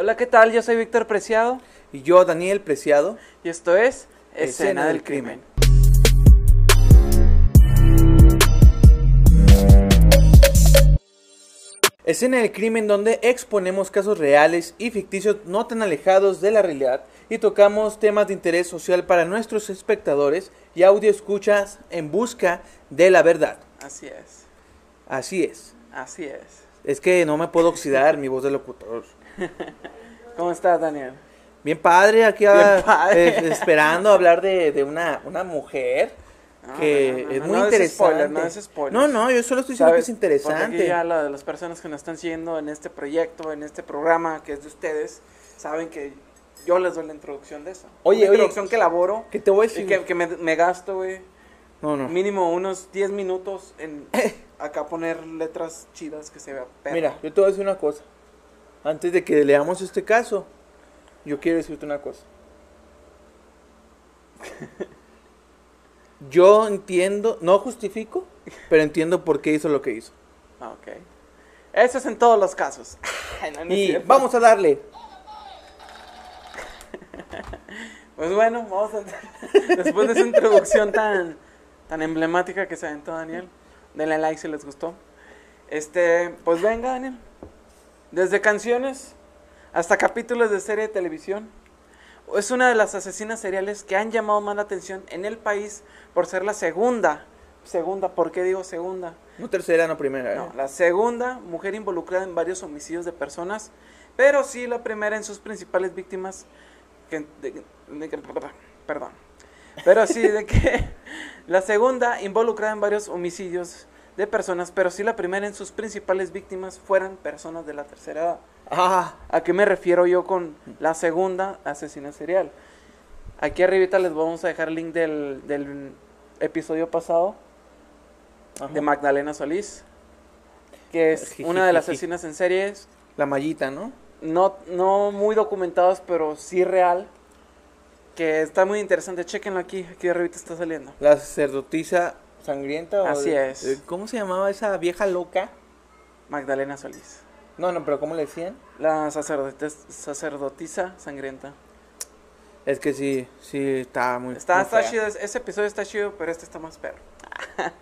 Hola, ¿qué tal? Yo soy Víctor Preciado Y yo, Daniel Preciado. y esto es Escena, Escena del del Crimen. Escena del crimen donde exponemos casos reales y ficticios no tan alejados de la realidad y tocamos temas de interés social para nuestros espectadores y audio escuchas en busca de la verdad. Así es, Así es. así es. Es que no me puedo oxidar mi voz de locutor. ¿Cómo estás, Daniel? Bien padre, aquí Bien ah, padre. eh, esperando hablar de, de una, una mujer No, que no, no, es muy interesante. spoiler, no des spoilers. no, no, yo solo estoy diciendo que es ¿Sabes? Porque interesante. aquí ya la- las personas que nos están siguiendo en este proyecto, en este programa que es de ustedes, saben que yo les doy la introducción de eso. Oye, Una oye, introducción que elaboro ¿Qué te voy a y decir? que, que me, me gasto, güey, No, no. mínimo unos 10 minutos en acá poner letras chidas que se vea perro. Mira, yo te voy a decir una cosa. Antes de que leamos este caso, yo quiero decirte una cosa. Yo entiendo, no justifico, pero entiendo por qué hizo lo que hizo. Ah, Ok. Eso es en todos los casos. No, no Y vamos a darle. Pues bueno, vamos a... Después de esa introducción tan, tan emblemática que se aventó Daniel, denle like si les gustó. Este, pues venga, Daniel. Desde canciones hasta capítulos de serie de televisión. Es una de las asesinas seriales que han llamado más la atención en el país por ser la segunda. Segunda, ¿por qué digo segunda? No tercera, no primera. ¿eh? No, la segunda mujer involucrada en varios homicidios de personas, pero sí la primera en sus principales víctimas. que- de- de que- perdón. Pero sí de que la segunda involucrada en varios homicidios de personas, pero sí la primera en sus principales víctimas fueran personas de la tercera edad. Ah, ¿A qué me refiero yo con la segunda asesina serial? Aquí arribita les vamos a dejar el link del, del episodio pasado ajá. de Magdalena Solís, que es una de las asesinas en series, La mallita, ¿no? no, no muy documentadas, pero sí real, que está muy interesante. Chequenlo aquí, aquí arribita está saliendo. La sacerdotisa sangrienta. o Así de- es. ¿Cómo se llamaba esa vieja loca? Magdalena Solís, No, no, pero ¿cómo le decían? la sacerdotisa sangrienta. Es que sí, sí, está muy. Está, muy está chido, ese episodio está chido, pero este está más perro.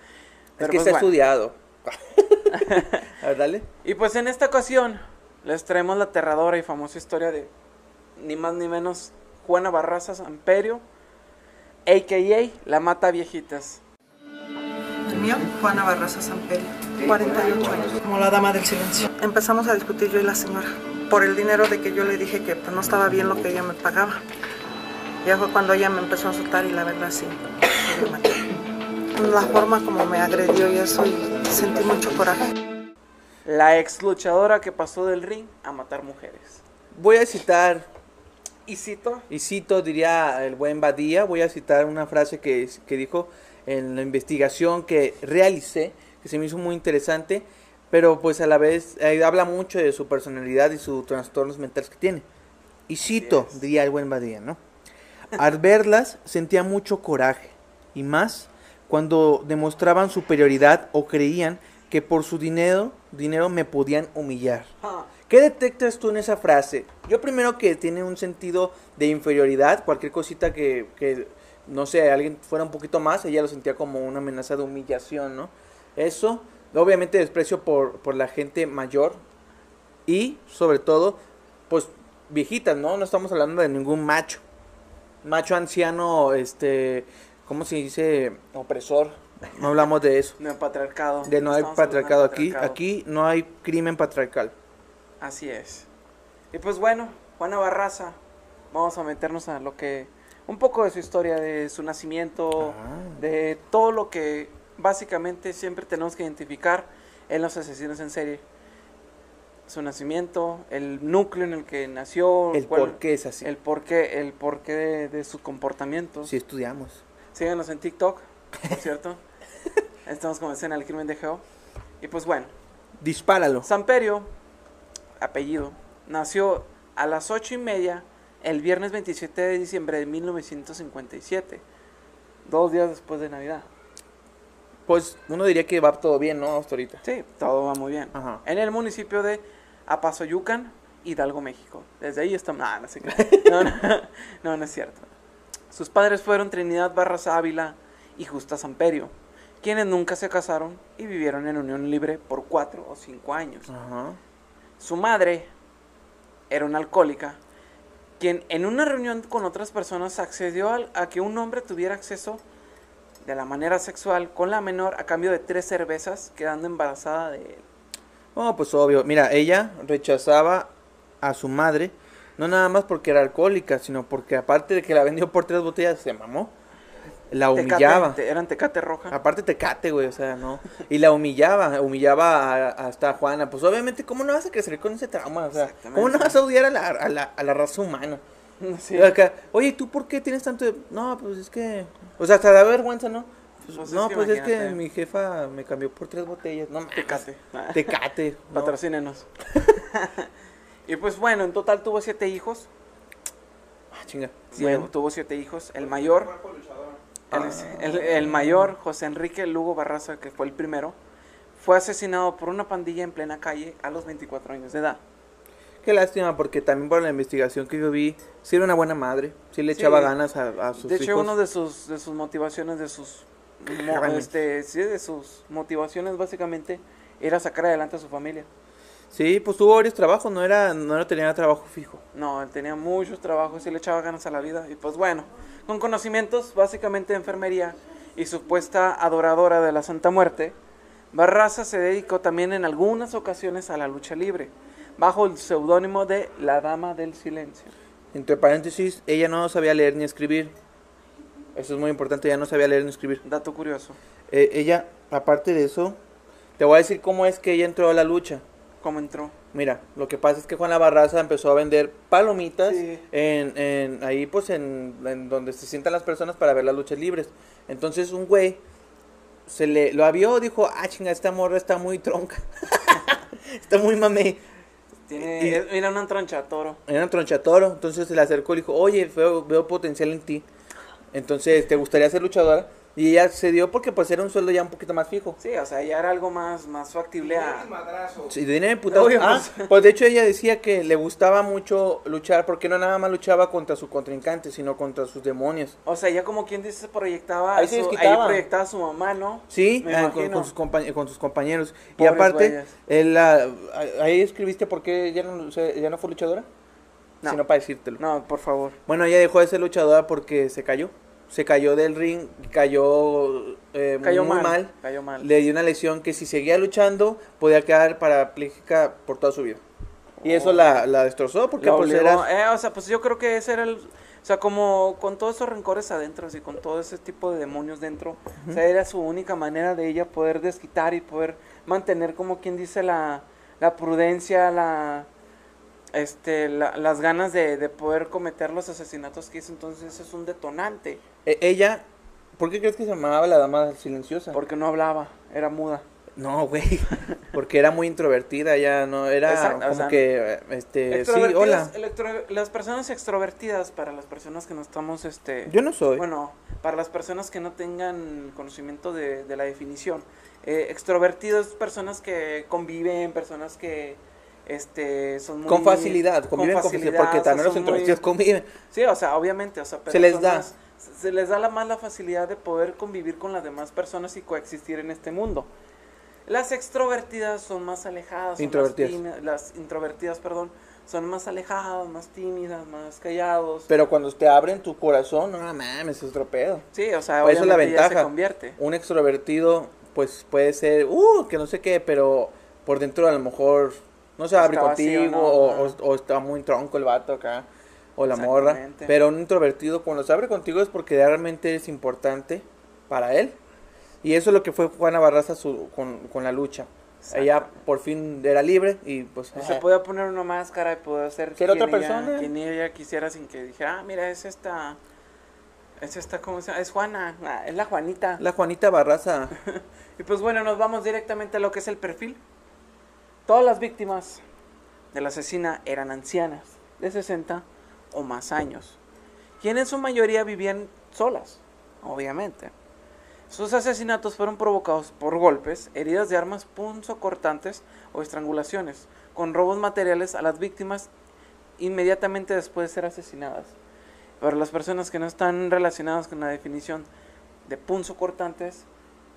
Es Pero que pues está bueno. estudiado. A ver, dale. Y pues en esta ocasión les traemos la aterradora y famosa historia de ni más ni menos Juana Barraza Samperio, a.k.a. la mata viejitas. Mío, Juana Barraza Samperio, 48 años, como la dama del silencio. Empezamos a discutir yo y la señora por el dinero de que yo le dije que pues, no estaba bien lo que ella me pagaba. Ya fue cuando ella me empezó a soltar y la verdad sí, me maté. La forma como me agredió y eso, y sentí mucho coraje. La ex luchadora que pasó del ring a matar mujeres. Voy a citar, Y cito, y cito, diría el buen Badía, voy a citar una frase que, que dijo en la investigación que realicé, que se me hizo muy interesante, pero pues a la vez eh, habla mucho de su personalidad y sus trastornos mentales que tiene. Y cito, diría el buen Badía, ¿no? Al verlas sentía mucho coraje, y más cuando demostraban superioridad o creían que por su dinero, dinero me podían humillar. ¿Qué detectas tú en esa frase? Yo primero que tiene un sentido de inferioridad, cualquier cosita que, que, no sé, alguien fuera un poquito más, ella lo sentía como una amenaza de humillación, ¿no? Eso, obviamente desprecio por, por la gente mayor y sobre todo, pues viejitas, ¿no? No estamos hablando de ningún macho. Macho anciano, este, ¿cómo se dice? Opresor. No hablamos de eso. no patriarcado. De no hay patriarcado aquí. patriarcado. Aquí no hay crimen patriarcal. Así es. Y pues bueno, Juana Barraza, vamos a meternos a lo que... Un poco de su historia, de su nacimiento, Ah. de todo lo que básicamente siempre tenemos que identificar en los asesinos en serie. Su nacimiento, el núcleo en el que nació, El cuál- por qué es así. el porqué, el porqué de, de su comportamiento. Si estudiamos. Síganos en TikTok, por cierto. Estamos como escena del crimen de Geo. Y pues bueno, Dispáralo. Samperio, apellido, nació a las ocho y media el viernes 27 de diciembre de 1957, dos días después de Navidad. Pues uno diría que va todo bien, ¿no? Hasta ahorita. Sí, todo va muy bien. Ajá. En el municipio de Apazoyucan, Hidalgo, México. Desde ahí está... No, no, sé no, no, no, no es cierto. Sus padres fueron Trinidad Barraza Ávila y Justa Samperio, quienes nunca se casaron y vivieron en unión libre por cuatro o cinco años. Ajá. Su madre era una alcohólica, quien en una reunión con otras personas accedió a que un hombre tuviera acceso de la manera sexual con la menor a cambio de tres cervezas, quedando embarazada de él. Oh, pues obvio. Mira, ella rechazaba a su madre, no nada más porque era alcohólica, sino porque aparte de que la vendió por tres botellas, se mamó. La Tecate, humillaba. te- eran tecate roja. Aparte tecate, güey, o sea, no. Y la humillaba, humillaba a- hasta a Juana. Pues obviamente, ¿cómo no vas a crecer con ese trauma? O sea. ¿cómo no vas a odiar a la, a la, a la raza humana? Sí. Acá, Oye, ¿tú por qué tienes tanto de... No, pues es que... O sea, hasta da vergüenza, ¿no? Pues, Pues es no, que pues es que mi jefa me cambió por tres botellas. No. Tecate. Tecate. no. Patrocínenos. y pues bueno, en total tuvo siete hijos. Ah, chinga. Sí, Bueno. tuvo siete hijos. El mayor, el, el- el mayor, José Enrique Lugo Barraza, que fue el primero, fue asesinado por una pandilla en plena calle a los 24 años de edad. Qué lástima, porque también por la investigación que yo vi, sí era una buena madre. Sí le Sí. echaba ganas a, a sus De hecho, hijos. uno de sus, de sus motivaciones, de sus, mo- este, sí, de sus motivaciones básicamente era sacar adelante a su familia. Sí, pues tuvo varios trabajos, no era, no era- tenía trabajo fijo. No, él tenía muchos trabajos y le echaba ganas a la vida. Y pues bueno, con conocimientos básicamente de enfermería y supuesta adoradora de la Santa Muerte, Barraza se dedicó también en algunas ocasiones a la lucha libre, bajo el seudónimo de La Dama del Silencio. Entre paréntesis, ella no sabía leer ni escribir. Eso es muy importante, ella no sabía leer ni escribir. Dato curioso, Eh, ella, aparte de eso, te voy a decir cómo es que ella entró a la lucha. ¿cómo entró? Mira, lo que pasa es que Juana Barraza empezó a vender palomitas Sí. en, en ahí pues en, en donde se sientan las personas para ver las luchas libres. Entonces un güey se le lo vio, dijo, ah chinga, esta morra está muy tronca. está muy mame. Tiene, Y- Era una troncha toro. Era un tronchatoro, entonces se le acercó y le dijo, oye, veo, veo potencial en ti. Entonces, ¿te gustaría ser luchadora? Y ella se dio porque pues era un sueldo ya un poquito más fijo. Sí, o sea, ya era algo más, más factible a... Sí, de dinero. Obvio, Ah, pues. pues de hecho ella decía que le gustaba mucho luchar porque no nada más luchaba contra su contrincante, sino contra sus demonios. O sea, ya como quien dice, se proyectaba... Ahí se su- desquitaba. proyectaba a su mamá, ¿no? Sí, Me ah, con, con sus con sus compañeros. y aparte, él, la- ahí escribiste por qué ella no, se- ella no fue luchadora. No. Sino para decírtelo. No, por favor. Bueno, ella dejó de ser luchadora porque se cayó. Se cayó del ring, cayó, eh, Cayó muy mal, mal. Cayó mal. Le dio una lesión que si seguía luchando podía quedar parapléjica por toda su vida. Y eso la, la destrozó porque pues era... eh, o sea, pues yo creo que ese era el... O sea, como con todos esos rencores adentro, así, con todo ese tipo de demonios dentro, o sea, era su única manera de ella poder desquitar y poder mantener, como quien dice, la, la prudencia, la, este, la- las ganas de, de poder cometer los asesinatos que hizo. Entonces es un detonante, E- ella, ¿por qué crees que se llamaba la dama silenciosa? porque no hablaba, era muda. No, güey, porque era muy introvertida, ya no, era Exacto, o como sea, que, este, sí, hola. electro- las personas extrovertidas, para las personas que no estamos, este... Yo no soy. Bueno, para las personas que no tengan conocimiento de, de la definición, eh, extrovertidos personas que conviven, personas que este son muy con facilidad, conviven con facilidad, porque o sea, también los son muy- introvertidos conviven. Sí, o sea, obviamente, o sea, pero Se les son da. más- se les da la más la facilidad de poder convivir con las demás personas y coexistir en este mundo. Las extrovertidas son más alejadas, son Introvertidas. más tímidas, las introvertidas, perdón, son más alejadas, más tímidas, más callados. Pero cuando te abren tu corazón, no mames, es otro pedo. sí, o sea, eso es la ya se ventaja. convierte. Un extrovertido, pues puede ser, uh, que no sé qué, pero por dentro a lo mejor no se abre Está contigo vacío, ¿no? o, Ajá. o- o está muy tronco el vato acá, o la morra. Pero un introvertido cuando se abre contigo es porque realmente eres importante para él. Y eso es lo que fue Juana Barraza su- con, con la lucha. Ella por fin era libre y pues... Y se podía poner una máscara y poder ser Ser otra quien ella- persona. quien ella quisiera sin que dijera, ah, mira, es esta, es esta, ¿cómo se llama? Es Juana, ah, es la Juanita. La Juanita Barraza. Y pues bueno, nos vamos directamente a lo que es el perfil. Todas las víctimas de la asesina eran ancianas, de 60 o más años, quienes en su mayoría vivían solas, obviamente. Sus asesinatos fueron provocados por golpes, heridas de armas punzocortantes o estrangulaciones, con robos materiales a las víctimas inmediatamente después de ser asesinadas. Para las personas que no están relacionadas con la definición de punzo cortantes,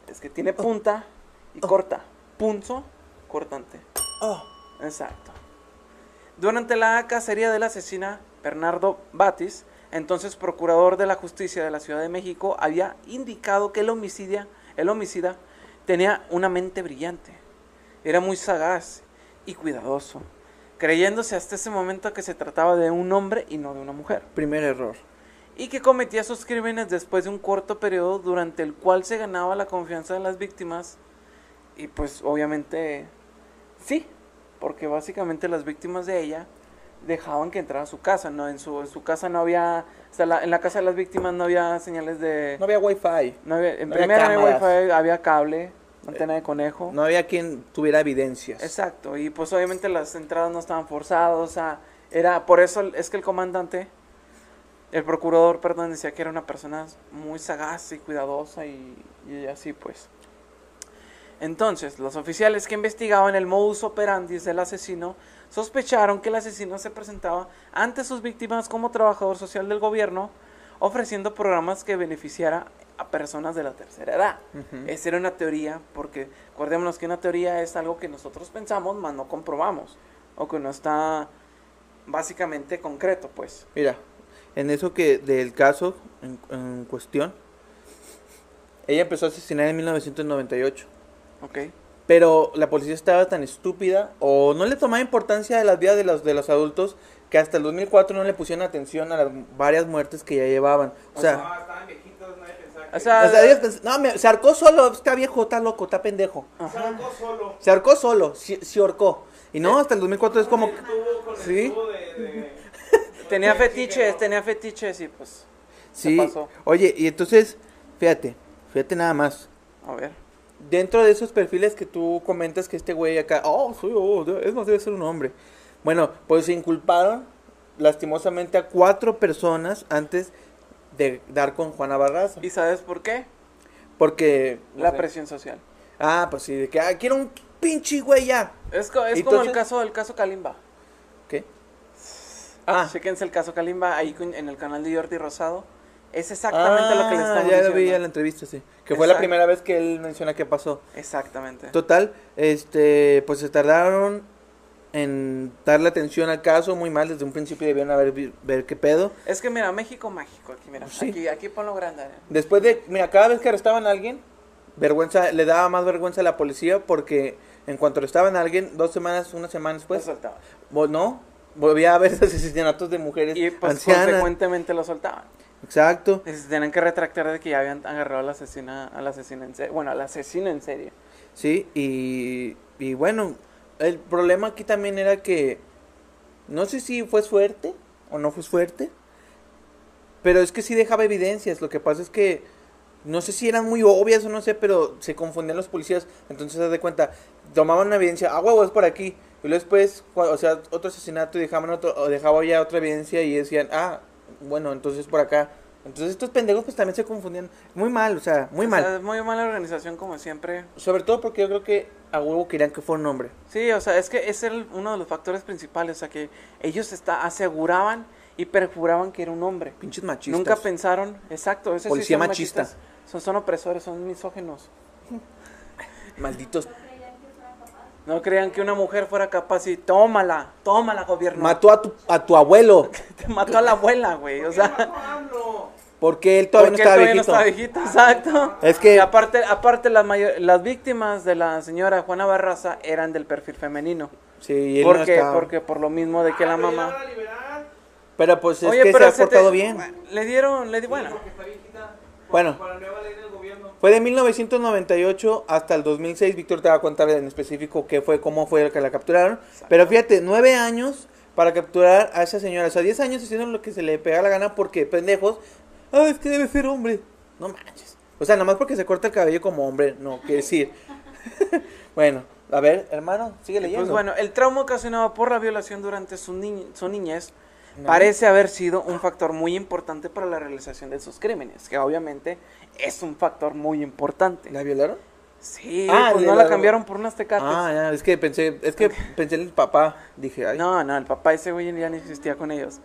es que tiene punta y corta. Punzo cortante. Oh. Exacto. Durante la cacería de la asesina, Bernardo Batis, entonces procurador de la justicia de la Ciudad de México, había indicado que el homicida, el homicida tenía una mente brillante. Era muy sagaz y cuidadoso, creyéndose hasta ese momento que se trataba de un hombre y no de una mujer Primer error. y que cometía sus crímenes después de un corto periodo durante el cual se ganaba la confianza de las víctimas y pues obviamente sí, porque básicamente las víctimas de ella dejaban que entrara a su casa, no en su en su casa no había, o sea, la- en la casa de las víctimas no había señales de No había wifi. no había, en no primera no había wifi, había cable, antena de conejo. No había quien tuviera evidencias. Exacto, y pues obviamente las entradas no estaban forzadas, o sea, era por eso es que el comandante, el procurador, perdón, decía que era una persona muy sagaz y cuidadosa y, y así pues. Entonces, los oficiales que investigaban el modus operandi del asesino sospecharon que el asesino se presentaba ante sus víctimas como trabajador social del gobierno, ofreciendo programas que beneficiara a personas de la tercera edad. Esa era una teoría, porque acordémonos que una teoría es algo que nosotros pensamos, mas no comprobamos, o que no está básicamente concreto, pues. Mira, en eso que del caso en, en cuestión, ella empezó a asesinar en 1998. ¿Ok? Pero la policía estaba tan estúpida o no le tomaba importancia a las vidas de los, de los adultos que hasta el 2004 no le pusieron atención a las varias muertes que ya llevaban. O sea, No, estaban viejitos, nadie pensaba que... O sea, o sea, ellos pens- no, me- se arcó solo, está viejo, está loco, está pendejo. Se ahorcó solo. Se arcó solo, se, se ahorcó. Y no, hasta el 2004 es como... El tubo con el Sí. tubo de- de- tenía fetiches, tenía fetiches y pues... se Sí, pasó. oye, y entonces, fíjate, fíjate nada más. A ver. Dentro de esos perfiles que tú comentas que este güey acá, oh, soy, oh, es más, debe ser un hombre. Bueno, pues se inculparon lastimosamente a cuatro personas antes de dar con Juana Barraza. ¿Y sabes por qué? Porque... La presión social. Ah, pues sí, de que, ah, quiero un pinche güey ya. Es, co- es como el caso el caso Kalimba. ¿Qué? Ah, Chequense el caso Kalimba ahí en el canal de Jordi Rosado. Es exactamente lo que le Ah, estamos ya diciendo. lo vi en la entrevista, sí. Que fue la primera vez que él menciona que pasó. Exactamente. Total, este, pues se tardaron en darle atención al caso muy mal. Desde un principio debían haber ver qué pedo. Es que mira, México mágico aquí, mira. Sí. Aquí, aquí ponlo grande. Después de, mira, cada vez que arrestaban a alguien, vergüenza, le daba más vergüenza a la policía porque en cuanto arrestaban a alguien, dos semanas, una semana Lo después, soltaban. vo- no, volvía a haber asesinatos de mujeres Y pues ancianas. consecuentemente lo soltaban. Exacto. Y se tenían que retractar de que ya habían agarrado a la asesina, a la asesina en serio. Bueno, al asesino en serio. Sí, y, y bueno, el problema aquí también era que no sé si fue suerte o no fue suerte, pero es que sí dejaba evidencias. Lo que pasa es que no sé si eran muy obvias o no sé, pero se confundían los policías. Entonces, se de cuenta, tomaban una evidencia, ah, huevo, es por aquí. Y luego después, o sea, otro asesinato y dejaban, otro, o dejaba ya otra evidencia y decían, ah, bueno, entonces por acá. Entonces estos pendejos pues también se confundían. Muy mal, o sea, muy O mal. sea, es muy mala organización como siempre. Sobre todo porque yo creo que a huevo querían que fuera un hombre. Sí, o sea, es que era el- uno de los factores principales. O sea, que ellos está, aseguraban y perjuraban que era un hombre. Pinches machistas. Nunca pensaron, exacto, ese sí Policía son machista. machistas. Son, son opresores, son misógenos. Malditos. No creían que una mujer fuera capaz y tómala, tómala, gobierno. Mató a tu, a tu abuelo. Te mató a la abuela, güey. O sea, mató a AMLO? Porque él todavía no porque estaba todavía viejito. no estaba viejito, exacto. Es que- Y aparte, aparte las, las víctimas de la señora Juana Barraza eran del perfil femenino. Sí, y él no Porque, estaba. porque por lo mismo de que la Ah, mamá. la. Pero pues es Oye, que se pero ha se te- portado bien. Le dieron, le di, bueno. Bueno. Por la nueva ley del gobierno. Fue de 1998 hasta el 2006. Víctor te va a contar en específico qué fue, cómo fue el que la capturaron. Pero fíjate, nueve años para capturar a esa señora. O sea, 10 años haciendo lo que se le pega la gana porque pendejos. Ah, es que debe ser hombre. No manches. O sea, nada más porque se corta el cabello como hombre. No, quiere decir. bueno, a ver, hermano, sigue leyendo. Pues bueno, el trauma ocasionado por la violación durante su, ni- su niñez No. parece haber sido un factor muy importante para la realización de sus crímenes, que obviamente es un factor muy importante. ¿La violaron? Sí, Ah, pues no la- la cambiaron por unas tecates. Ah, ya, es que pensé, es que pensé en el papá. Dije, ay. No, no, el papá ese güey ya no existía con ellos.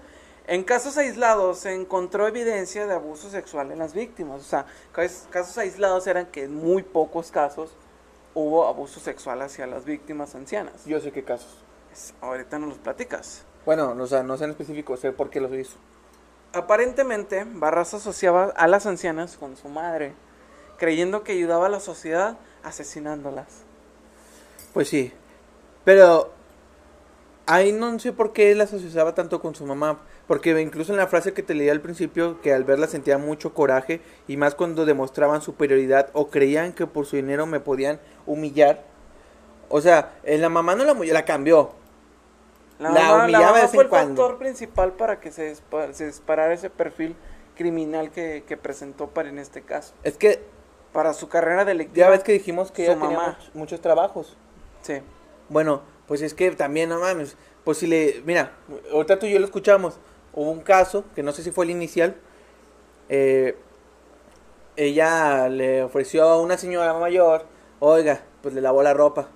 En casos aislados se encontró evidencia de abuso sexual en las víctimas. O sea, cas- casos aislados eran que en muy pocos casos hubo abuso sexual hacia las víctimas ancianas. Yo sé qué casos. Es- Ahorita nos los platicas. Bueno, o sea, no sé en específico, sé por qué los hizo. Aparentemente, Barraza asociaba a las ancianas con su madre, creyendo que ayudaba a la sociedad asesinándolas. Pues sí. Pero ahí no sé por qué las asociaba tanto con su mamá. Porque incluso en la frase que te leí al principio, que al verla sentía mucho coraje, y más cuando demostraban superioridad o creían que por su dinero me podían humillar. O sea, eh, la mamá no la, la cambió. La, La mamá, la humillaba mamá de vez fue en el cuando. factor principal para que se, se disparara ese perfil criminal que, que presentó para en este caso. Es que Para su carrera delictiva. ya ves que dijimos que ella tenía mamá. much- muchos trabajos. Sí. Bueno, pues es que también, no mames, pues si le, mira, ahorita tú y yo lo escuchamos, hubo un caso, que no sé si fue el inicial, eh, ella le ofreció a una señora mayor, oiga, pues le lavó la ropa,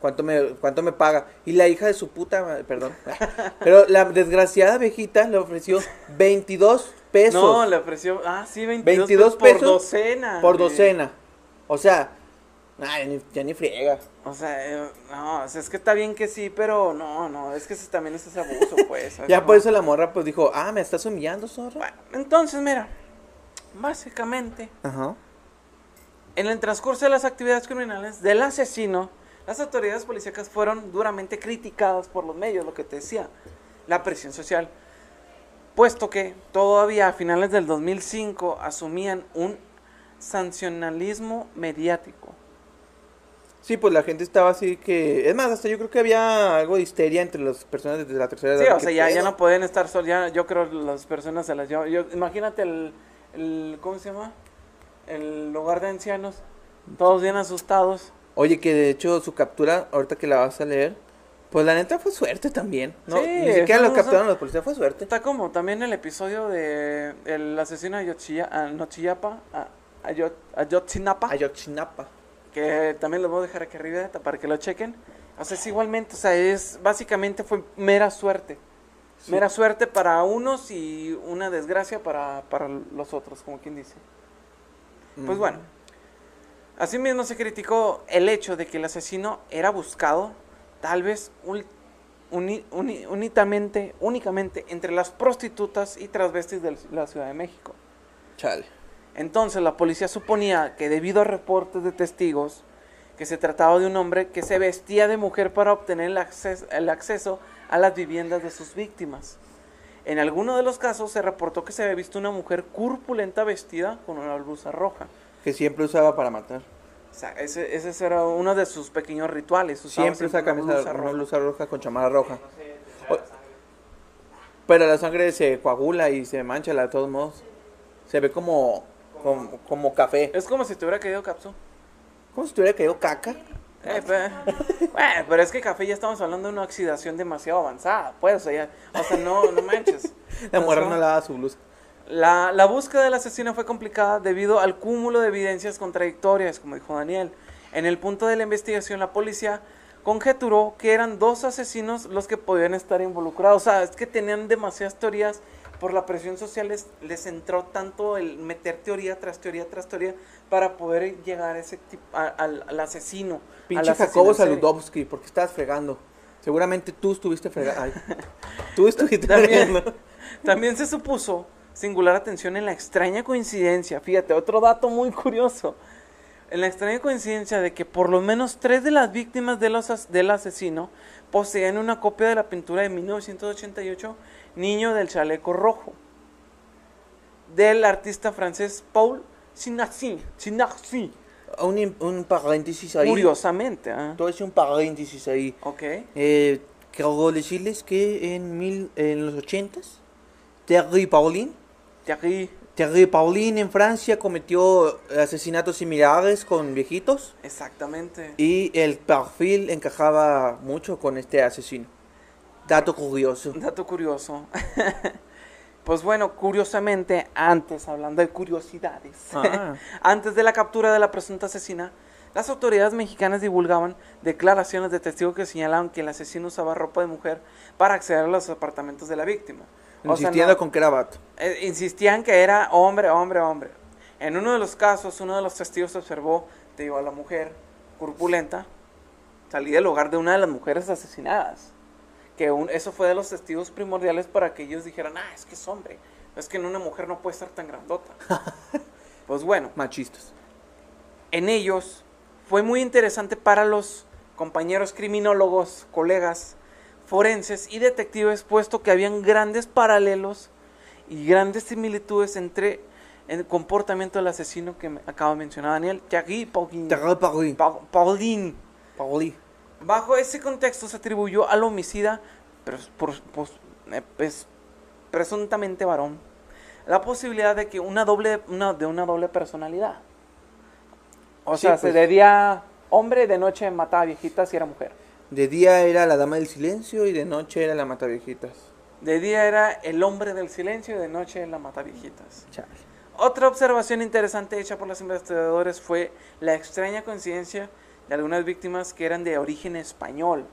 ¿cuánto me, cuánto me paga? Y la hija de su puta, madre- perdón, pero la desgraciada viejita le ofreció 22 pesos No, le ofreció. Ah, sí, 22, 22 pesos por docena. por güey. docena, o sea, ay, ni- ya ni friega. O sea, eh, no, o sea, es que está bien que sí, pero no, no, es que ese también es ese abuso, pues. ¿sabes Ya por eso la morra pues dijo, ah, me estás humillando, zorra. Bueno, entonces, mira, básicamente, Ajá. en el transcurso de las actividades criminales del asesino, las autoridades policíacas fueron duramente criticadas por los medios, lo que te decía, la presión social, puesto que todavía a finales del 2005 asumían un sancionalismo mediático. Sí, pues la gente estaba así que... Es más, hasta yo creo que había algo de histeria entre las personas de la tercera edad. Sí, o ¿Qué sea, ya, no pueden estar solos, ya, yo creo las personas se las llevan, yo, imagínate el, el, ¿cómo se llama? El lugar de ancianos, todos bien asustados. Oye, que de hecho su captura, ahorita que la vas a leer, pues la neta fue suerte también. ¿no? Sí, Ni siquiera lo capturaron los policías, fue suerte. Está como también el episodio de el asesino de Ayotziya- ah, Nochiyapa, a- Ayot- Ayotzinapa, Ayotzinapa. que también lo voy a dejar aquí arriba para que lo chequen. O sea, es igualmente, o sea, es básicamente fue mera suerte. Sí. Mera suerte para unos y una desgracia para, para los otros, como quien dice. Pues Mm. bueno, asimismo se criticó el hecho de que el asesino era buscado, tal vez ul- uni- uni- unitamente, únicamente entre las prostitutas y transvestis de la Ciudad de México. Chale. Entonces la policía suponía que debido a reportes de testigos que se trataba de un hombre que se vestía de mujer para obtener el, acces- el acceso a las viviendas de sus víctimas. En alguno de los casos se reportó que se había visto una mujer corpulenta vestida con una blusa roja. Que siempre usaba para matar. O sea, ese, ese era uno de sus pequeños rituales. Siempre usa una camisa blusa una roja. blusa roja con chamarra roja. O- Pero la sangre se coagula y se mancha de todos modos. Se ve como, como, como café. Es como si te hubiera caído capsu. Como si tuviera caído caca. Eh, pe- bueno, pero es que café ya estamos hablando de una oxidación demasiado avanzada. Pues, o sea, ya- o sea, no, no manches. La mujer no lavaba su blusa. La, la búsqueda del asesino fue complicada debido al cúmulo de evidencias contradictorias, como dijo Daniel. En el punto de la investigación, la policía conjeturó que eran dos asesinos los que podían estar involucrados. O sea, es que tenían demasiadas teorías. Por la presión social les, les entró tanto el meter teoría tras teoría tras teoría para poder llegar a ese tipo, a- al, al asesino. al Pinche asesino Jacobo. Saludowski, porque estabas fregando. Seguramente tú estuviste fregando. Tú estuviste También, fregando. también se supuso singular atención en la extraña coincidencia, fíjate, otro dato muy curioso, en la extraña coincidencia de que por lo menos tres de las víctimas de los as- del asesino poseían una copia de la pintura de 1988, Niño del Chaleco Rojo, del artista francés Paul Sinacci, Un, un paréntesis ahí. curiosamente, ¿ah? Todo es un paréntesis ahí. ok, Eh, quiero decirles que en, mil, en los ochentas, Terry Paulin, Thierry, Terry Paulin en Francia cometió asesinatos similares con viejitos exactamente. y el perfil encajaba mucho con este asesino. Dato curioso. Dato curioso. pues bueno, curiosamente, antes, hablando de curiosidades, Ah. antes de la captura de la presunta asesina, las autoridades mexicanas divulgaban declaraciones de testigos que señalaban que el asesino usaba ropa de mujer para acceder a los apartamentos de la víctima. O sea, Insistiendo no- con que era vato. eh, insistían que era hombre, hombre, hombre. En uno de los casos, uno de los testigos observó, te digo, a la mujer corpulenta salir del hogar de una de las mujeres asesinadas. Que un- eso fue de los testigos primordiales para que ellos dijeran, ah, es que es hombre. Es que en una mujer no puede estar tan grandota. pues bueno, Machistas. en ellos fue muy interesante para los compañeros criminólogos, colegas forenses y detectives, puesto que habían grandes paralelos y grandes similitudes entre el comportamiento del asesino que me acaba de mencionar Daniel, Thierry Paulin. Paulin. Paris. Bajo ese contexto se atribuyó al homicida, pres- por- pos- eh, pues, presuntamente varón, la posibilidad de que una doble, una, de una doble personalidad. O Sí, sea, se pues. de día hombre, de noche mataba viejitas y era mujer. De día era la dama del silencio y de noche era la mataviejitas. De día era el hombre del silencio y de noche la mata viejitas. Chale. Otra observación interesante hecha por los investigadores fue la extraña coincidencia de algunas víctimas que eran de origen español.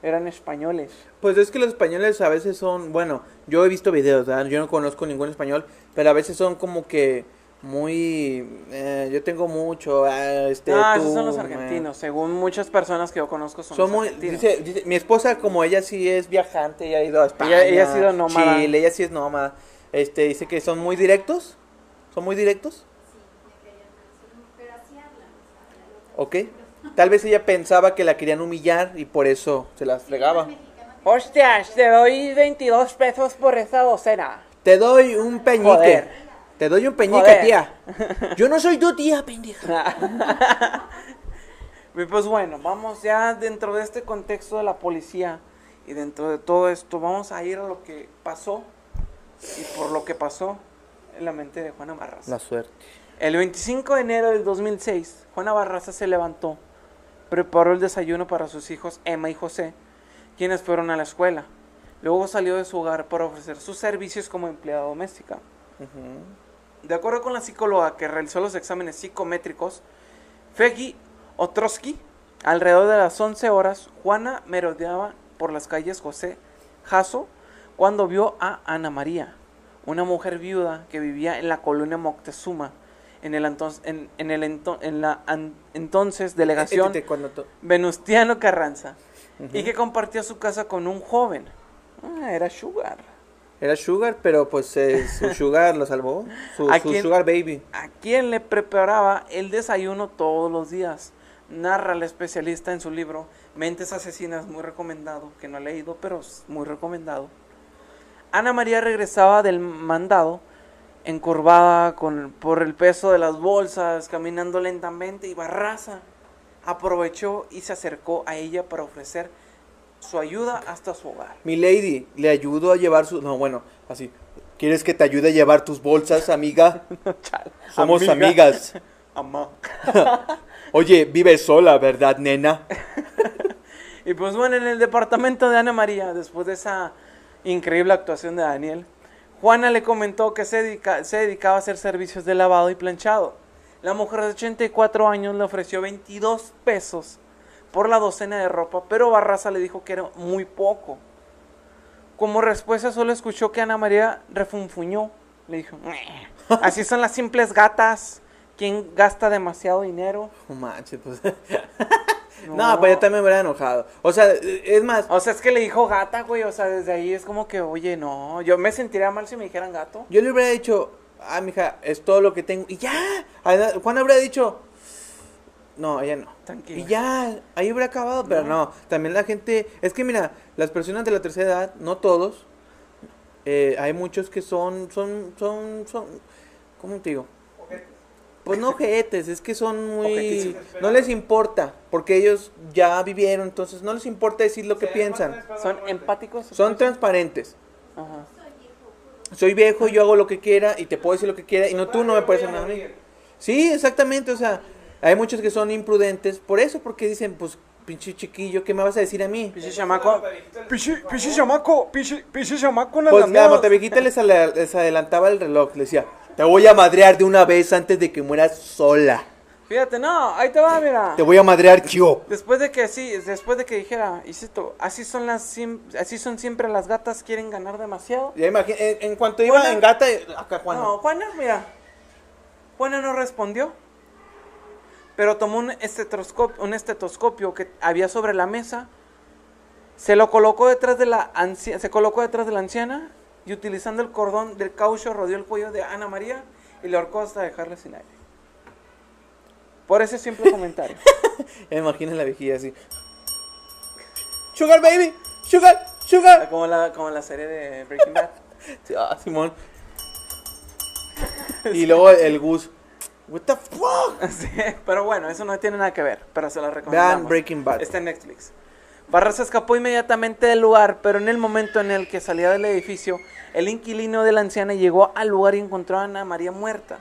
Eran españoles. Pues es que los españoles a veces son, bueno, yo he visto videos, ¿verdad? yo no conozco ningún español, pero a veces son como que muy, eh, yo tengo mucho, ah, este, Ah, tú, esos son los eh. argentinos. Según muchas personas que yo conozco son, Son los muy, argentinos. dice, dice- mi esposa como ella sí es viajante, ella ha ido a España, Ella- ella ha sido nómada. Chile, ella sí es nómada, este, dice que son muy directos, son muy directos, ¿ok? Tal vez ella pensaba que la querían humillar y por eso se las fregaba. Hostias, te doy 22 pesos por esa docena. Te doy un peñique. Joder. Te doy un peñique, Joder. tía. Yo no soy tu tía, pendeja. Pues bueno, vamos ya dentro de este contexto de la policía y dentro de todo esto, vamos a ir a lo que pasó y por lo que pasó en la mente de Juana Barraza. La suerte. El 25 de enero del 2006, Juana Barraza se levantó, preparó el desayuno para sus hijos Emma y José, quienes fueron a la escuela. Luego salió de su hogar para ofrecer sus servicios como empleada doméstica. De acuerdo con la psicóloga que realizó los exámenes psicométricos, Feggy Otrosky, alrededor de las 11 horas, Juana merodeaba por las calles José Jasso cuando vio a Ana María, una mujer viuda que vivía en la colonia Moctezuma, en, el entonces, en, en el ento- en la an- entonces delegación to- Venustiano Carranza, y que compartía su casa con un joven. Ah, era Sugar. Era Sugar, pero pues eh, su Sugar lo salvó. Su, ¿A su quién? Sugar Baby. a quien le preparaba el desayuno todos los días. Narra el especialista en su libro Mentes Asesinas, muy recomendado, que no he leído, pero es muy recomendado. Ana María regresaba del mandado, encorvada con, por el peso de las bolsas, caminando lentamente, y Barraza aprovechó y se acercó a ella para ofrecer su ayuda hasta su hogar. Mi lady, le ayudo a llevar su... No, bueno, así. ¿Quieres que te ayude a llevar tus bolsas, amiga? Somos Amiga. amigas. Amá. Oye, vives sola, ¿verdad, nena? Y pues bueno, en el departamento de Ana María, después de esa increíble actuación de Daniel, Juana le comentó que se, dedica- se dedicaba a hacer servicios de lavado y planchado. La mujer de 84 años le ofreció 22 pesos por la docena de ropa, pero Barraza le dijo que era muy poco. Como respuesta solo escuchó que Ana María refunfuñó. Le dijo, "Meh, así son las simples gatas. ¿Quién gasta demasiado dinero? No manches, pues. no, pues yo también me hubiera enojado. O sea, es más, O sea, es que le dijo gata, güey. O sea, desde ahí es como que, oye, no. Yo me sentiría mal si me dijeran gato. yo le hubiera dicho, ah, mija, es todo lo que tengo. Y ya. Juan habría dicho, no, ella no. Tranquila. Y ya, ahí hubiera acabado, pero no. También la gente, es que mira, las personas de la tercera edad, no todos, eh, hay muchos que son, son, son, son, ¿cómo te digo? Pues no ojetes, es que son muy... No les importa, porque ellos ya vivieron, entonces no les importa decir lo que Sí, piensan. Son empáticos. Son transparentes. Ajá. Soy viejo, yo hago lo que quiera y te puedo decir lo que quiera y no tú no me puedes hacer nada a mí. Sí, exactamente, o sea, hay muchos que son imprudentes por eso, porque dicen, pues, pinche chiquillo, ¿qué me vas a decir a mí? Pichi chamaco. Pichi, pichi chamaco, pichi chamaco, Pues lameo. Montevejita les, les adelantaba el reloj, le decía, te voy a madrear de una vez antes de que mueras sola. Fíjate, no, ahí te va, mira. Te voy a madrear yo. Después de que sí, después de que dijera, y cito, así son las así son siempre las gatas, quieren ganar demasiado. Ya imagi- en, en cuanto iba Juana. en gata, eh, acá Juana. No, Juana, mira. Juana no respondió. Pero tomó un estetoscopio, un estetoscopio que había sobre la mesa. Se lo colocó detrás de la anciana, se colocó detrás de la anciana y utilizando el cordón del caucho rodeó el cuello de Ana María y le ahorcó hasta dejarla sin aire. Por ese simple comentario. Imagino la viejilla así. Sugar baby, sugar, sugar. como la como la serie de Breaking Bad. Ah, Simón. Y luego el Gus. What the fuck? Sí, pero bueno, eso no tiene nada que ver, pero se lo recomendamos. Vean Breaking Bad. Está en Netflix. Barraza escapó inmediatamente del lugar, pero en el momento en el que salía del edificio, el inquilino de la anciana llegó al lugar y encontró a Ana María muerta.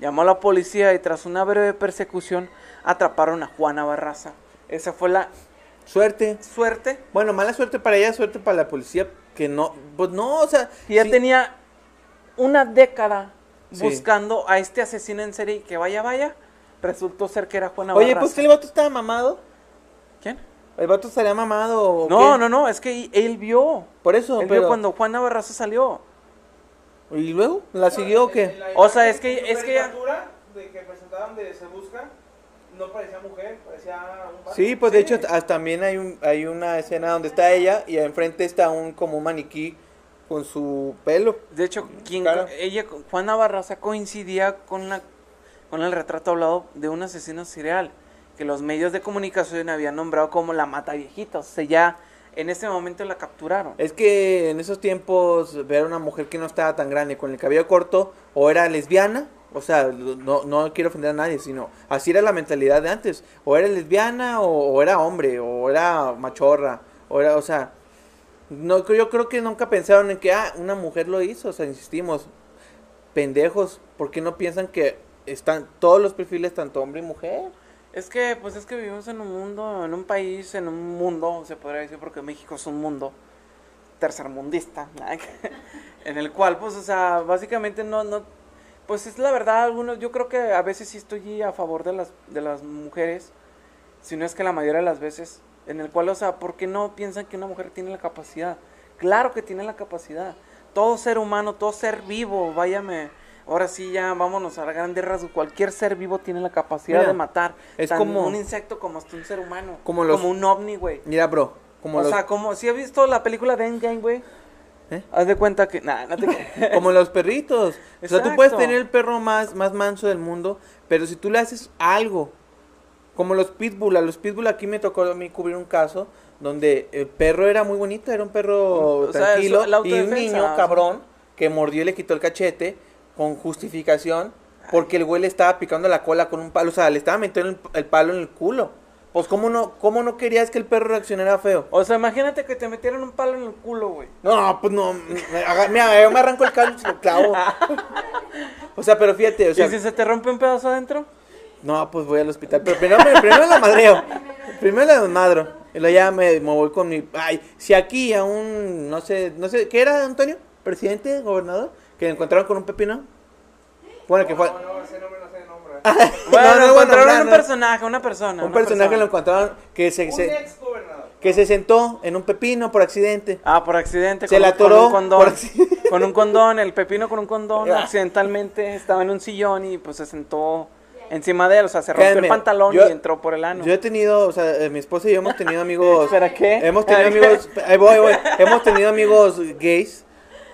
Llamó a la policía y tras una breve persecución atraparon a Juana Barraza. Esa fue la Suerte. suerte. Bueno, mala suerte para ella, suerte para la policía. Que no, pues no, o sea. Y ya tenía una década Sí. buscando a este asesino en serie y que vaya, vaya. Resultó ser que era Juana Oye, Barraza. pues que el vato estaba mamado. ¿Quién? ¿El vato estaría mamado o No, qué? no, no, es que él vio. Por eso, Él pero. vio cuando Juana Barraza salió. ¿Y luego? ¿La siguió o qué? O sea, es que- es que ya- de que presentaban de Se Busca, no parecía mujer, parecía un vato. Sí, pues de hecho hasta también hay un hay una escena donde está ella y enfrente está un como un maniquí con su pelo. De hecho, quien, ella, Juana Barraza coincidía con, la, con el retrato hablado de un asesino serial que los medios de comunicación habían nombrado como la mata viejitos. O sea, ya en ese momento la capturaron. Es que en esos tiempos ver a una mujer que no estaba tan grande con el cabello corto o era lesbiana, o sea, no, no quiero ofender a nadie, sino así era la mentalidad de antes, o era lesbiana o, o era hombre, o era machorra, o era, o sea, no yo creo que nunca pensaron en que ah, una mujer lo hizo, o sea, insistimos, pendejos, ¿por qué no piensan que están todos los perfiles tanto hombre y mujer? Es que, pues es que vivimos en un mundo, en un país, en un mundo, se podría decir, porque México es un mundo tercermundista, en el cual, pues, o sea, básicamente no, no, pues es la verdad, algunos, yo creo que a veces sí estoy a favor de las, de las mujeres, si no es que la mayoría de las veces, en el cual, o sea, ¿por qué no piensan que una mujer tiene la capacidad? Claro que tiene la capacidad. Todo ser humano, todo ser vivo, váyame. Ahora sí, ya vámonos a la grande rasgo. Cualquier ser vivo tiene la capacidad Mira, de matar. es Tan como- un insecto como hasta un ser humano. Como los- un ovni, güey. Mira, bro, como O los sea, como si has visto la película de Endgame, güey. ¿Eh? Haz de cuenta que. Nah, no te. Como los perritos. O sea, tú Exacto. puedes tener el perro más, más manso del mundo, pero si tú le haces algo, como los pitbull, a los pitbull aquí me tocó a mí cubrir un caso donde el perro era muy bonito, era un perro O sea, tranquilo eso, y un niño cabrón que mordió y le quitó el cachete con justificación porque el güey le estaba picando la cola con un palo, o sea, le estaba metiendo el, el palo en el culo. Pues cómo no, cómo no querías que el perro reaccionara feo. O sea, imagínate que te metieran un palo en el culo, güey. No, pues no. Mira, yo me arranco el caldo y se lo clavo. O sea, pero fíjate, o sea. ¿Y si se te rompe un pedazo adentro? No, pues voy al hospital. Pero primero, me- primero la madreo. Primero la desmadro. Y luego ya me, me voy con mi. Ay, si aquí a un. No sé, no sé. ¿Qué era, Antonio? ¿Presidente? ¿Gobernador? Que le encontraron con un pepino. Bueno, que fue. No, no, ese nombre no sé el nombre. Bueno, No, no, bueno, encontraron ya, un personaje, una persona. Un una personaje lo encontraron que se, Un se- ex gobernador. que se sentó en un pepino por accidente. Ah, por accidente. Se con la un- con atoró un condón. por. Con un condón, el pepino con un condón. Ah. accidentalmente estaba en un sillón y pues se sentó encima de él. O sea, se rompió el pantalón yo- y entró por el ano. Yo he tenido, o sea, eh, mi esposa y yo hemos tenido amigos. ¿Espera qué? Hemos tenido amigos. Ahí voy, ahí voy. Hemos tenido amigos gays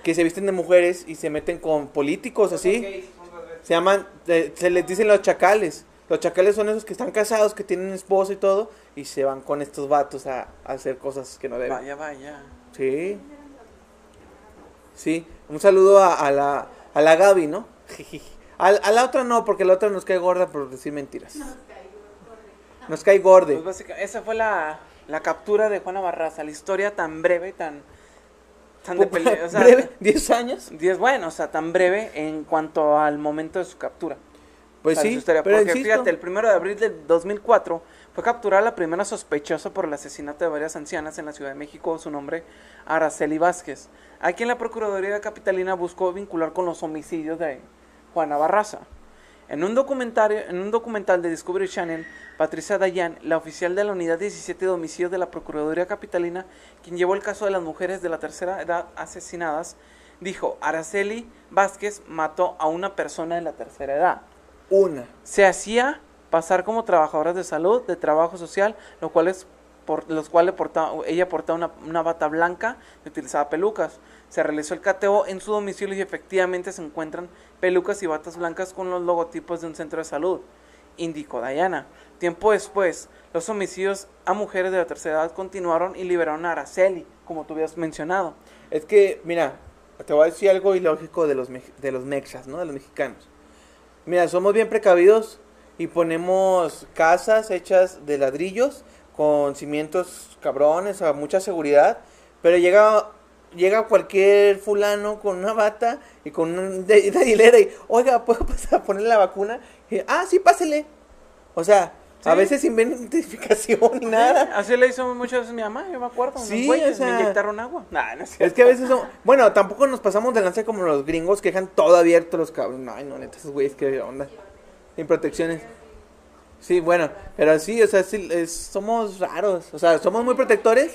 que se visten de mujeres y se meten con políticos así. Se llaman, eh, se les dicen los chacales. Los chacales son esos que están casados, que tienen esposa y todo, y se van con estos vatos a, a hacer cosas que no deben. Vaya, vaya. Sí. Sí. Un saludo a, a la, a la Gaby, ¿no? A, a la otra no, porque la otra nos cae gorda por decir mentiras. Nos cae gorde. Pues básicamente, esa fue la, la captura de Juana Barraza. La historia tan breve, tan. tan de pelea. O sea, Breve, 10 años. diez- bueno, o sea, tan breve en cuanto al momento de su captura. Pues sí, pero Porque insisto, fíjate, el primero de abril del 2004 Fue capturada la primera sospechosa por el asesinato de varias ancianas en la Ciudad de México, su nombre Araceli Vázquez, a quien la Procuraduría Capitalina buscó vincular con los homicidios de Juana Barraza. En un, documentario, en un documental de Discovery Channel, Patricia Dayan, la oficial de la Unidad 17 de Homicidios de la Procuraduría Capitalina, quien llevó el caso de las mujeres de la tercera edad asesinadas, dijo, Araceli Vázquez mató a una persona de la tercera edad. Una. Se hacía pasar como trabajadoras de salud, de trabajo social, lo cual es por, los cuales portaba, ella portaba una, una bata blanca y utilizaba pelucas. Se realizó el cateo en su domicilio y efectivamente se encuentran pelucas y batas blancas con los logotipos de un centro de salud, indicó Dayana. Tiempo después, los homicidios a mujeres de la tercera edad continuaron y liberaron a Araceli, como tú habías mencionado. Es que, mira, te voy a decir algo ilógico de los, de los mexas, ¿no? De los mexicanos. Mira, somos bien precavidos y ponemos casas hechas de ladrillos con cimientos cabrones, a mucha seguridad, pero llega llega cualquier fulano con una bata y con una hilera y, oiga, ¿puedo pasar a ponerle la vacuna? Y, ah, sí, pásele. O sea, a veces sin identificación ni nada. Así le hizo muchas veces mi mamá, yo me acuerdo. Sí, güeyes, o sea- me inyectaron agua. Nah, no es Es que a veces son... Bueno, tampoco nos pasamos de lanza como los gringos que dejan todo abierto los cabros. No, ay, no, neta, esos güeyes, qué onda. Sin protecciones. Sí, bueno, pero sí, o sea, sí, es- somos raros. O sea, somos muy protectores,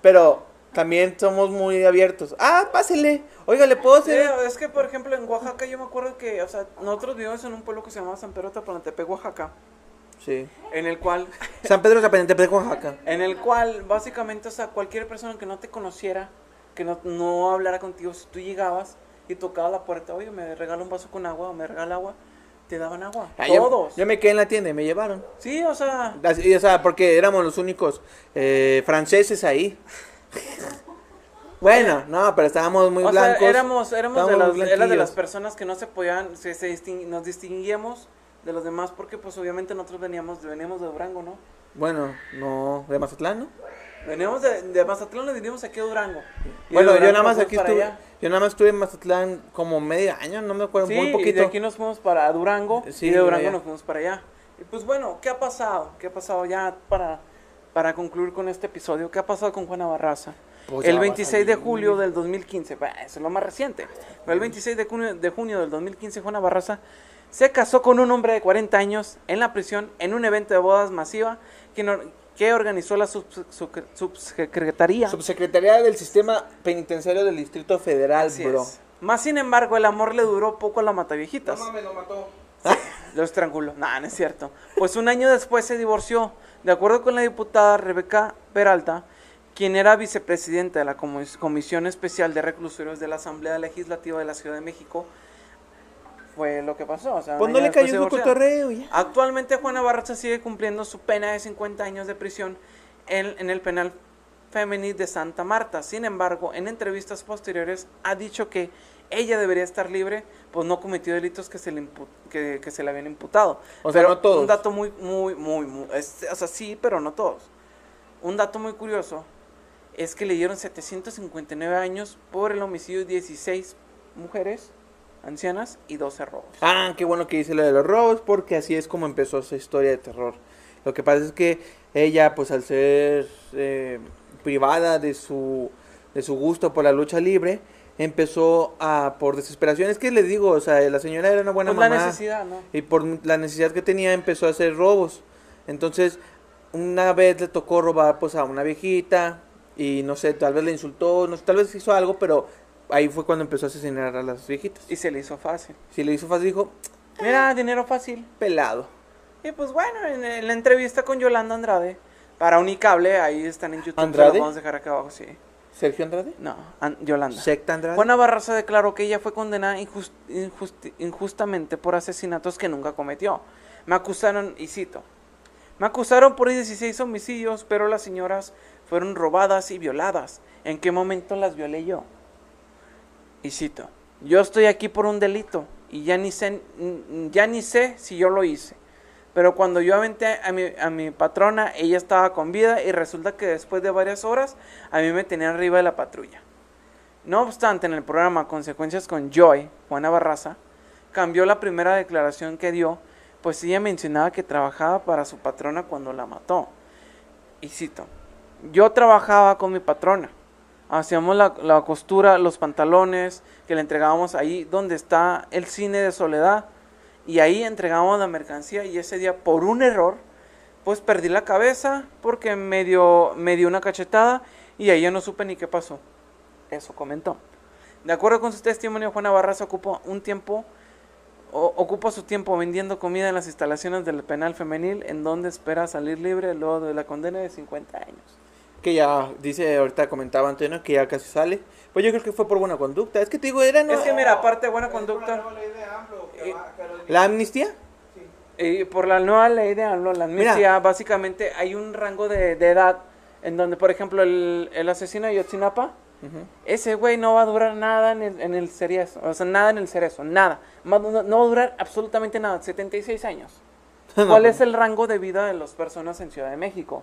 pero también somos muy abiertos. Ah, pásele. Oiga, ¿le puedo Sí, hacer? es que, por ejemplo, en Oaxaca yo me acuerdo que, o sea, nosotros vivimos en un pueblo que se llama San Pedro Tapanatepec, Oaxaca, Sí. en el cual, San Pedro Zapatentepec, Oaxaca. en el cual, básicamente, o sea, cualquier persona que no te conociera, que no, no hablara contigo, si tú llegabas y tocabas la puerta, oye, me regala un vaso con agua, o me regala agua, te daban agua. Ah, yo- Todos. Yo, me quedé en la tienda y me llevaron. Sí, o sea, Así, o sea, porque éramos los únicos eh, franceses ahí. Bueno, no, pero estábamos muy o sea, blancos. éramos, éramos de, las, era de las blanquillos. personas que no se podían, se, se nos distinguíamos de los demás porque, pues, obviamente nosotros veníamos, veníamos de Durango, ¿no? Bueno, no, de Mazatlán, ¿no? Veníamos de, de Mazatlán, nos vinimos aquí a Durango. Y Bueno, yo nada más aquí estuve, para allá. yo nada más estuve en Mazatlán como medio año, no me acuerdo, Sí, muy y poquito. de aquí nos fuimos para Durango Sí, y de Durango allá. nos fuimos para allá. Y pues bueno, ¿qué ha pasado? ¿Qué ha pasado ya para, para concluir con este episodio? ¿Qué ha pasado con Juana Barraza? Pues el ya va a 26 de julio del 2015, bah, eso es lo más reciente. Pero el 26 de junio, de junio del 2015, Juana Barraza se casó con un hombre de 40 años en la prisión en un evento de bodas masiva que, no- que organizó la subs- subsec- subsecretaría. Subsecretaría del Sistema Penitenciario del Distrito Federal, Así bro. es. Más sin embargo, el amor le duró poco a la mataviejitas. No mames, lo mató. Lo estranguló. No, no es cierto. Pues un año después se divorció. De acuerdo con la diputada Rebeca Peralta, quien era vicepresidenta de la Comis- Comisión Especial de Reclusorios de la Asamblea Legislativa de la Ciudad de México, fue lo que pasó. O sea, Pues no le cayó cotorreo ya. Actualmente Juana Barraza sigue cumpliendo su pena de 50 años de prisión en, en el penal femenil de Santa Marta. Sin embargo, en entrevistas posteriores ha dicho que ella debería estar libre, pues no cometió delitos que se le, impu- que, que se le habían imputado. O sea, Pero no todos. Un dato muy, muy, muy, muy es- o sea, sí, pero no todos. Un dato muy curioso es que le dieron 759 años por el homicidio de 16 mujeres ancianas y 12 robos. Ah, qué bueno que dice lo de los robos, porque así es como empezó esa historia de terror. Lo que pasa es que ella, pues al ser eh, privada de su, de su gusto por la lucha libre, empezó a, por desesperación, es que les digo, o sea, la señora era una buena Pues mamá. la necesidad, ¿no? Y por la necesidad que tenía empezó a hacer robos. Entonces, una vez le tocó robar pues a una viejita y no sé, tal vez le insultó, no sé, tal vez hizo algo, pero ahí fue cuando empezó a asesinar a las viejitas. Y se le hizo fácil. Si le hizo fácil, dijo, Mira, dinero fácil. pelado. Y pues bueno, en, en la entrevista con Yolanda Andrade, para Unicable, ahí están en YouTube. ¿Andrade? lo vamos a dejar acá abajo, sí. Sergio Andrade. No, An- Yolanda. Secta Andrade. Juana Barraza declaró que ella fue condenada injus- injusti- injustamente por asesinatos que nunca cometió. Me acusaron, y cito, me acusaron por 16 homicidios, pero las señoras fueron robadas y violadas. ¿En qué momento las violé yo? Y cito, yo estoy aquí por un delito y ya ni sé, ya ni sé si yo lo hice. Pero cuando yo aventé a mi, a mi patrona, ella estaba con vida y resulta que después de varias horas a mí me tenían arriba de la patrulla. No obstante, en el programa Consecuencias con Joy, Juana Barraza, cambió la primera declaración que dio pues ella mencionaba que trabajaba para su patrona cuando la mató. Y cito, yo trabajaba con mi patrona. Hacíamos la, la costura, los pantalones que le entregábamos ahí donde está el cine de Soledad. Y ahí entregábamos la mercancía y ese día por un error, pues perdí la cabeza porque me dio, me dio una cachetada y ahí ya no supe ni qué pasó. Eso comentó. De acuerdo con su testimonio, Juana Barraza ocupó un tiempo, o- ocupó su tiempo vendiendo comida en las instalaciones del penal femenil, en donde espera salir libre luego de la condena de 50 años. Que ya, dice, ahorita comentaba Antonio, que ya casi sale. Pues yo creo que fue por buena conducta. Es que te digo, era no, Es que mira, aparte de buena la conducta, de AMLO, Eh, la amnistía. Sí. y por la nueva ley de AMLO, la Mira. amnistía, básicamente hay un rango de, de edad en donde, por ejemplo, el, el asesino de Yotzinapa, Ujú. ese güey no va a durar nada en el, en el cerezo, o sea, nada en el cerezo, nada. No, no va a durar absolutamente nada, 76 años. ¿Cuál es el rango de vida de las personas en Ciudad de México?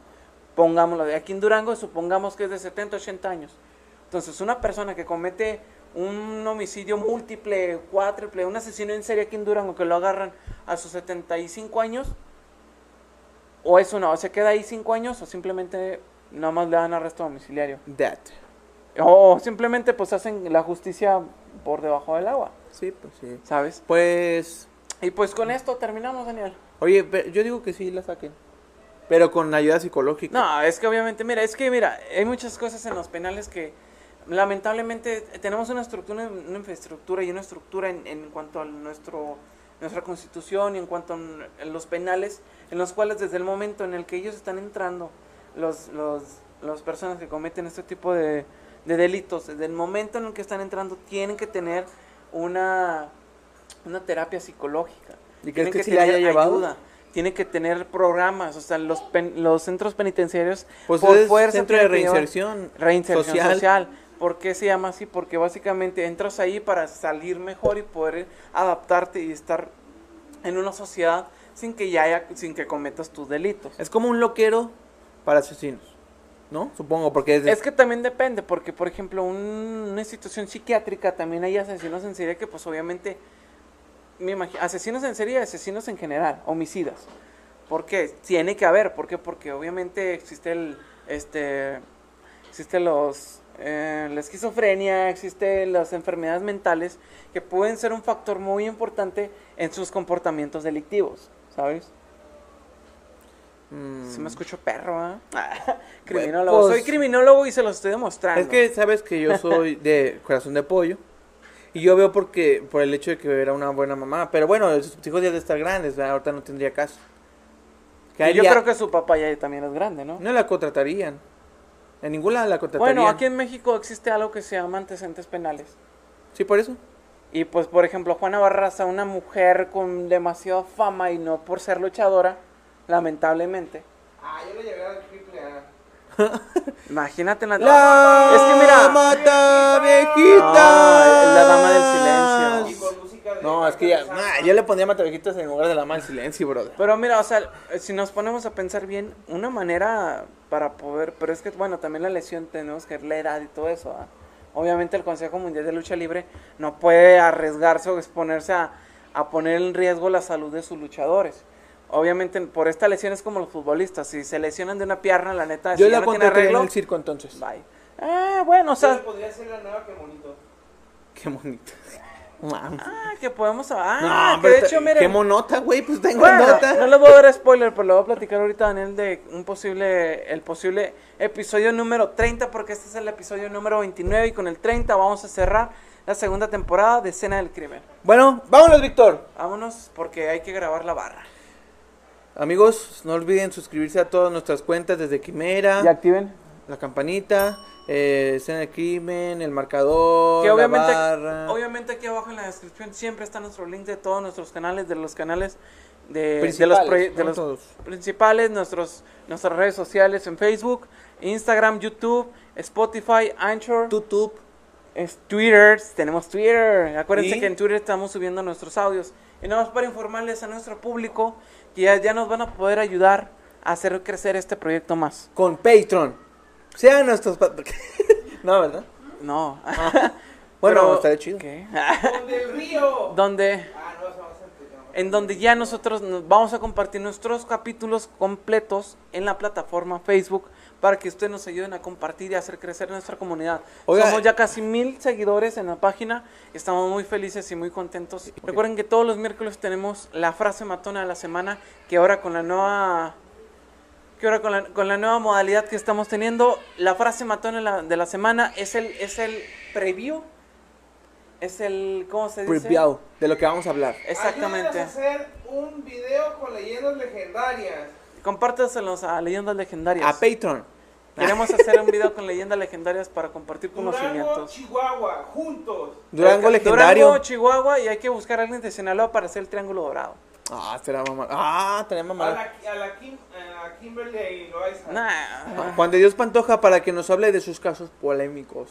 Pongámoslo, de aquí en Durango supongamos que es de 70, 80 años. Entonces, una persona que comete un homicidio múltiple, cuádruple, un asesino en serie aquí en Durango que lo agarran a sus 75 años, o es una, o se queda ahí 5 años, o simplemente nada más le dan arresto domiciliario. That. O simplemente pues hacen la justicia por debajo del agua, Sí, pues sí. ¿sabes? Pues, Y pues con esto terminamos, Daniel. oye, yo digo que sí la saquen. Pero con ayuda psicológica. No, es que obviamente, mira, es que mira, hay muchas cosas en los penales que lamentablemente tenemos una estructura, una infraestructura y una estructura en, en cuanto a nuestro nuestra constitución y en cuanto a los penales, en los cuales desde el momento en el que ellos están entrando, los, los, las personas que cometen este tipo de, de delitos, desde el momento en el que están entrando, tienen que tener una, una terapia psicológica. ¿Y crees Tienen que sí la haya llevado? ayuda, Tienen que tener programas, o sea, los, pen- los centros penitenciarios Pues por fuerza centro de reinserción, reinserción social. social. ¿Por qué se llama así? Porque básicamente entras ahí para salir mejor y poder adaptarte y estar en una sociedad sin que ya haya, sin que cometas tus delitos. Es como un loquero para asesinos. ¿No? Supongo, porque es... de- Es que también depende, porque por ejemplo, un- una institución psiquiátrica también hay asesinos en serie que pues obviamente, me imagino, asesinos en serie y asesinos en general, homicidas. ¿Por qué? Tiene que haber, ¿por qué? Porque obviamente existe el, este, existe los, eh, la esquizofrenia, existen las enfermedades mentales que pueden ser un factor muy importante en sus comportamientos delictivos, ¿sabes? Mm. Si me escucho perro, ¿ah? criminólogo. pues- Soy criminólogo y se lo estoy demostrando. Es que sabes que yo soy de corazón de pollo. Y yo veo porque por el hecho de que era una buena mamá. Pero bueno, sus hijos ya de estar grandes, ¿verdad? ahorita no tendría caso. Que Y yo creo que su papá ya también es grande, ¿no? No la contratarían. En ninguna la contratarían. Bueno, aquí en México existe algo que se llama antecedentes penales. Sí, por eso. Y pues, por ejemplo, Juana Barraza, una mujer con demasiada fama y no por ser luchadora, lamentablemente. Ah, yo le llegué A. Imagínate la... La Es que mira... mata viejita. No, la dama del Y silencio. con música de. No, es que ya, nah, yo le pondría mata viejitas en lugar de la mal silencio, brother. Pero mira, o sea, si nos ponemos a pensar bien, una manera para poder, pero es que, bueno, también la lesión tenemos que ver la edad y todo eso. ¿ah? Obviamente el Consejo Mundial de Lucha Libre no puede arriesgarse o exponerse a, a poner en riesgo la salud de sus luchadores. Obviamente por esta lesión es como los futbolistas, si se lesionan de una pierna, la neta, Yo si la no tiene en el circo entonces. bye. Eh, bueno, o sea, podría ser la nueva que bonito. Qué bonito. Ah, que podemos, ah, no, que de hecho, miren, qué monota, güey, pues tengo Bueno, nota. no les voy a dar spoiler, pero le voy a platicar ahorita a Daniel de un posible, el posible episodio número 30, porque este es el episodio número 29 y con el 30 vamos a cerrar la segunda temporada de Escena del Crimen. Bueno, vámonos, Víctor. Vámonos porque hay que grabar la barra. Amigos, no olviden suscribirse a todas nuestras cuentas desde Quimera, Y activen. la campanita, eh, escena de crimen, el marcador, Que obviamente, la barra. obviamente aquí abajo en la descripción siempre está nuestro link de todos nuestros canales, de los canales de, de los, de todos. principales, nuestros, nuestras redes sociales en Facebook, Instagram, YouTube, Spotify, Anchor. YouTube. Es Twitter, tenemos Twitter. Acuérdense ¿Y? que en Twitter estamos subiendo nuestros audios. Y nada más para informarles a nuestro público que ya, ya nos van a poder ayudar a hacer crecer este proyecto más. Con Patreon. Sean nuestros... pat- no, ¿verdad? No. Bueno, Pero- estaría chido. ¿Qué? ¡Con del río! Donde Ah, no, eso a en donde ya nosotros nos vamos a compartir nuestros capítulos completos en la plataforma Facebook para que ustedes nos ayuden a compartir y a hacer crecer nuestra comunidad. Oiga, Somos ya casi mil seguidores en la página, estamos muy felices y muy contentos. Recuerden que todos los miércoles tenemos la frase matona de la semana, que ahora con la nueva... Que ahora con la, con la nueva modalidad que estamos teniendo, la frase matona de la, de la semana es el, es el preview, es el, ¿cómo se dice? Preview de lo que vamos a hablar. Exactamente. Ayúdenos a hacer un video con leyendas legendarias. Compárteselos a Leyendas Legendarias. A Patreon. Queremos hacer un video con leyendas legendarias para compartir Durango, conocimientos. Chihuahua, juntos. Durango legendario. Durango, Chihuahua y hay que buscar a alguien de Sinaloa para hacer el triángulo dorado. Ah, será mamá. Ah, tenemos A mamá. la, a la, Kim, a Kimberly Loaiza. Nah. Juan de Dios Pantoja para que nos hable de sus casos polémicos.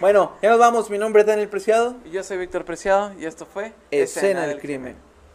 Bueno, ya nos vamos. Mi nombre es Daniel Preciado. Y Yo soy Víctor Preciado y esto fue Escena del crimen.